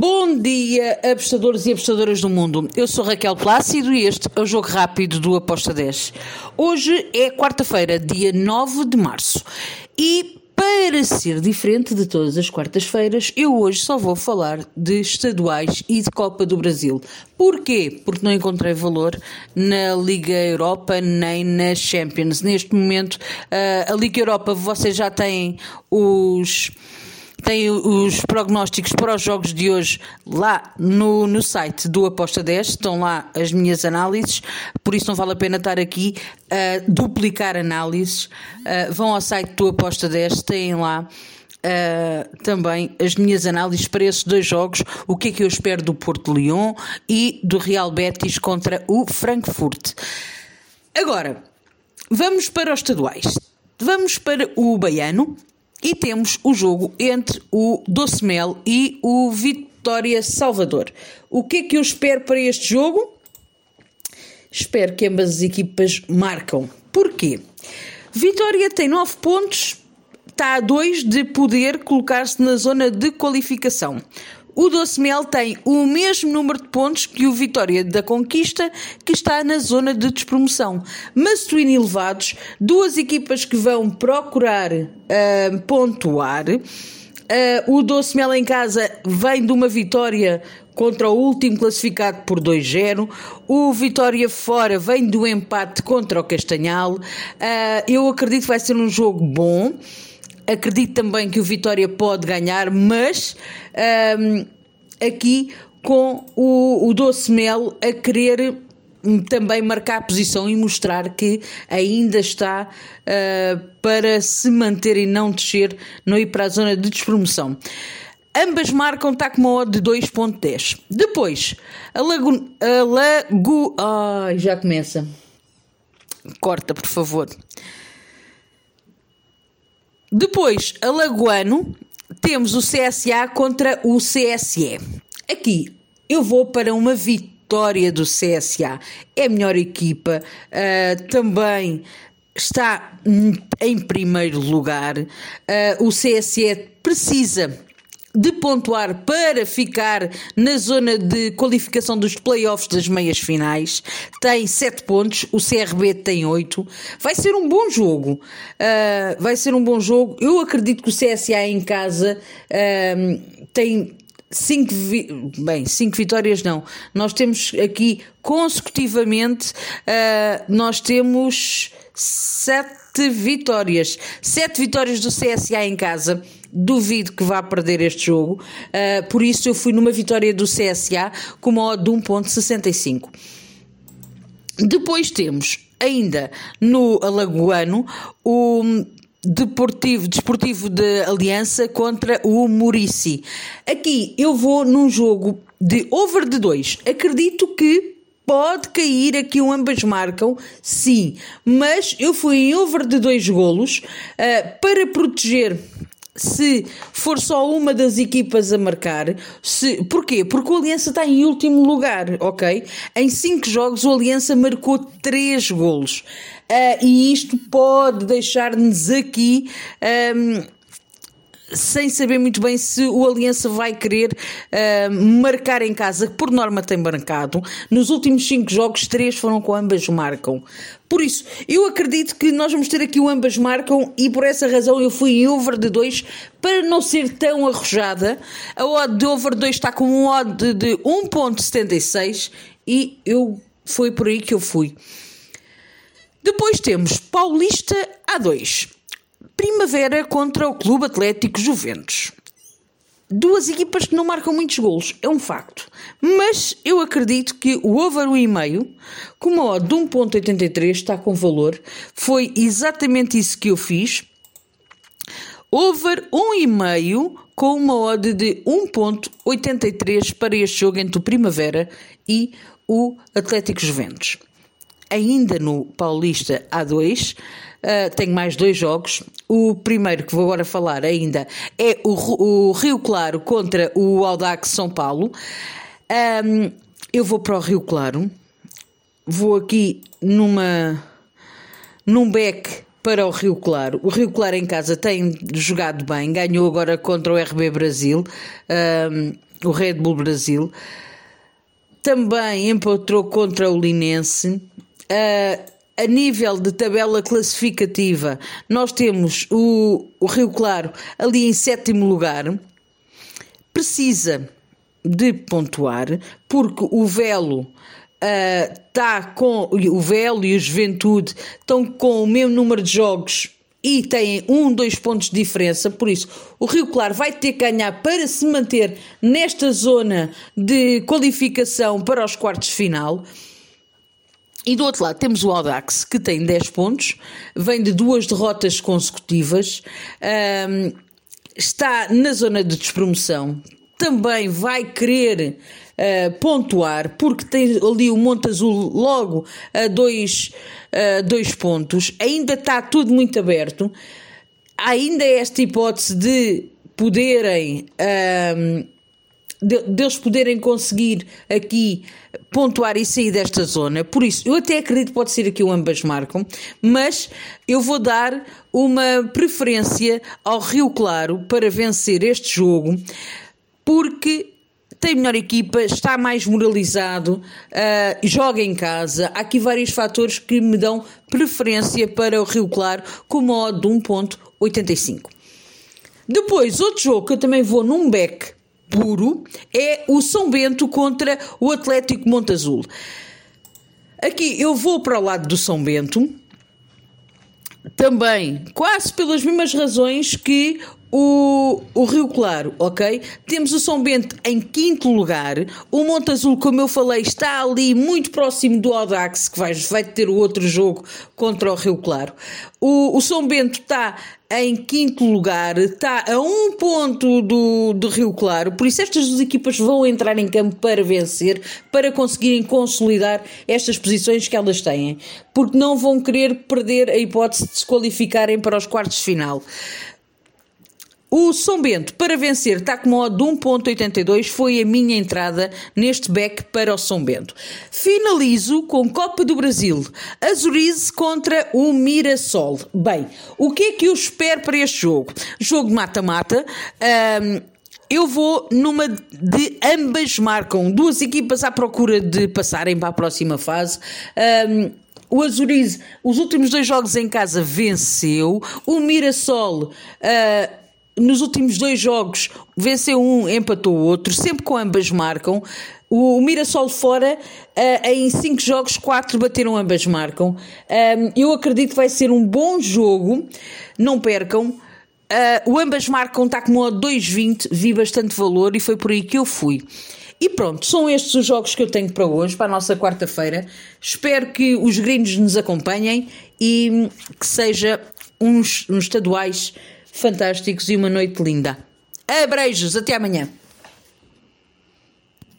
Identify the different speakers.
Speaker 1: Bom dia, apostadores e apostadoras do mundo. Eu sou Raquel Plácido e este é o Jogo Rápido do Aposta 10. Hoje é quarta-feira, dia 9 de março. E para ser diferente de todas as quartas-feiras, eu hoje só vou falar de estaduais e de Copa do Brasil. Porquê? Porque não encontrei valor na Liga Europa nem na Champions. Neste momento, ah, a Liga Europa, vocês já têm os tem os prognósticos para os jogos de hoje lá no, no site do Aposta 10, estão lá as minhas análises, por isso não vale a pena estar aqui a duplicar análises. Uh, vão ao site do Aposta 10, têm lá. Uh, também as minhas análises para esses dois jogos, o que é que eu espero do Porto Lyon e do Real Betis contra o Frankfurt. Agora, vamos para os estaduais. Vamos para o Baiano, e temos o jogo entre o Doce Mel e o Vitória Salvador. O que é que eu espero para este jogo? Espero que ambas as equipas marcam. Porquê? Vitória tem 9 pontos, está a 2 de poder colocar-se na zona de qualificação. O Doce Mel tem o mesmo número de pontos que o Vitória da Conquista, que está na zona de despromoção. Masturino elevados, duas equipas que vão procurar uh, pontuar. Uh, o Doce Mel em casa vem de uma vitória contra o último classificado por 2-0. O Vitória fora vem do empate contra o Castanhal. Uh, eu acredito que vai ser um jogo bom acredito também que o Vitória pode ganhar, mas um, aqui com o, o Doce Mel a querer também marcar posição e mostrar que ainda está uh, para se manter e não descer, não ir para a zona de despromoção. Ambas marcam, está com uma odd de 2.10. Depois, a Lago... A Lago... Ai, já começa. Corta, por favor. Depois, Alagoano, temos o CSA contra o CSE. Aqui, eu vou para uma vitória do CSA. É a melhor equipa, uh, também está em primeiro lugar. Uh, o CSE precisa de pontuar para ficar na zona de qualificação dos playoffs das meias finais. Tem 7 pontos, o CRB tem 8. Vai ser um bom jogo. Uh, vai ser um bom jogo. Eu acredito que o CSA em casa uh, tem cinco, vi bem, cinco vitórias não. Nós temos aqui consecutivamente, uh, nós temos sete vitórias. Sete vitórias do CSA em casa. Duvido que vá perder este jogo. Uh, por isso eu fui numa vitória do CSA com uma odd de 1.65. Depois temos ainda no Alagoano o Deportivo, Desportivo de Aliança contra o Murici. Aqui eu vou num jogo de over de 2. Acredito que pode cair aqui um ambas marcam, sim, mas eu fui em over de dois golos uh, para proteger se for só uma das equipas a marcar, se, porquê? Porque o Aliança está em último lugar, ok? Em cinco jogos o Aliança marcou três golos. Uh, e isto pode deixar-nos aqui um, sem saber muito bem se o Aliança vai querer uh, marcar em casa, que por norma tem marcado. Nos últimos cinco jogos, três foram com ambas marcam. Por isso, eu acredito que nós vamos ter aqui o ambas marcam e por essa razão eu fui em over de 2 para não ser tão arrojada. A odd de over 2 está com um odd de 1.76 e eu foi por aí que eu fui. Depois temos Paulista A2. Primavera contra o Clube Atlético Juventus. Duas equipas que não marcam muitos golos, é um facto. Mas eu acredito que o over 1,5, com uma odd de 1.83, está com valor. Foi exatamente isso que eu fiz. Over 1,5 com uma odd de 1.83 para este jogo entre o Primavera e o Atlético Juventus. Ainda no Paulista A2, Uh, tenho mais dois jogos. O primeiro que vou agora falar ainda é o, o Rio Claro contra o Audax São Paulo. Um, eu vou para o Rio Claro. Vou aqui numa num back para o Rio Claro. O Rio Claro em casa tem jogado bem, ganhou agora contra o RB Brasil. Um, o Red Bull Brasil. Também empatou contra o Linense. Uh, a nível de tabela classificativa, nós temos o, o Rio Claro ali em sétimo lugar. Precisa de pontuar, porque o Velo está uh, com o Velo e o Juventude estão com o mesmo número de jogos e têm um, dois pontos de diferença, por isso o Rio Claro vai ter que ganhar para se manter nesta zona de qualificação para os quartos de final. E do outro lado temos o Audax, que tem 10 pontos, vem de duas derrotas consecutivas, um, está na zona de despromoção, também vai querer uh, pontuar, porque tem ali o Monte Azul logo a dois, uh, dois pontos, ainda está tudo muito aberto, ainda esta hipótese de poderem. Uh, de, deles poderem conseguir aqui pontuar e sair desta zona. Por isso, eu até acredito que pode ser aqui o ambas marcam, mas eu vou dar uma preferência ao Rio Claro para vencer este jogo porque tem melhor equipa, está mais moralizado, uh, joga em casa. Há aqui vários fatores que me dão preferência para o Rio Claro com modo de 1.85. Depois, outro jogo que eu também vou num back puro é o São Bento contra o Atlético Montazul. Aqui eu vou para o lado do São Bento, também quase pelas mesmas razões que o, o Rio Claro, ok? Temos o São Bento em quinto lugar. O Monte Azul, como eu falei, está ali muito próximo do Audax, que vai, vai ter o outro jogo contra o Rio Claro. O, o São Bento está em quinto lugar, está a um ponto do, do Rio Claro, por isso estas duas equipas vão entrar em campo para vencer, para conseguirem consolidar estas posições que elas têm, porque não vão querer perder a hipótese de se qualificarem para os quartos de final. O São Bento, para vencer, está com de 1.82, foi a minha entrada neste back para o São Bento. Finalizo com Copa do Brasil, Azurize contra o Mirassol. Bem, o que é que eu espero para este jogo? Jogo mata-mata. Um, eu vou numa de ambas marcam, duas equipas à procura de passarem para a próxima fase. Um, o Azurize, os últimos dois jogos em casa, venceu. O Mirassol. Uh, nos últimos dois jogos venceu um, empatou o outro, sempre com ambas marcam. O, Mirassol fora, uh, em cinco jogos, quatro bateram ambas marcam. Um, eu acredito que vai ser um bom jogo, não percam. Uh, o ambas marcam está com modo 2,20, vi bastante valor e foi por aí que eu fui. E pronto, são estes os jogos que eu tenho para hoje, para a nossa quarta-feira. Espero que os gringos nos acompanhem e que seja uns, uns estaduais fantásticos e uma noite linda. Abreijos, até amanhã.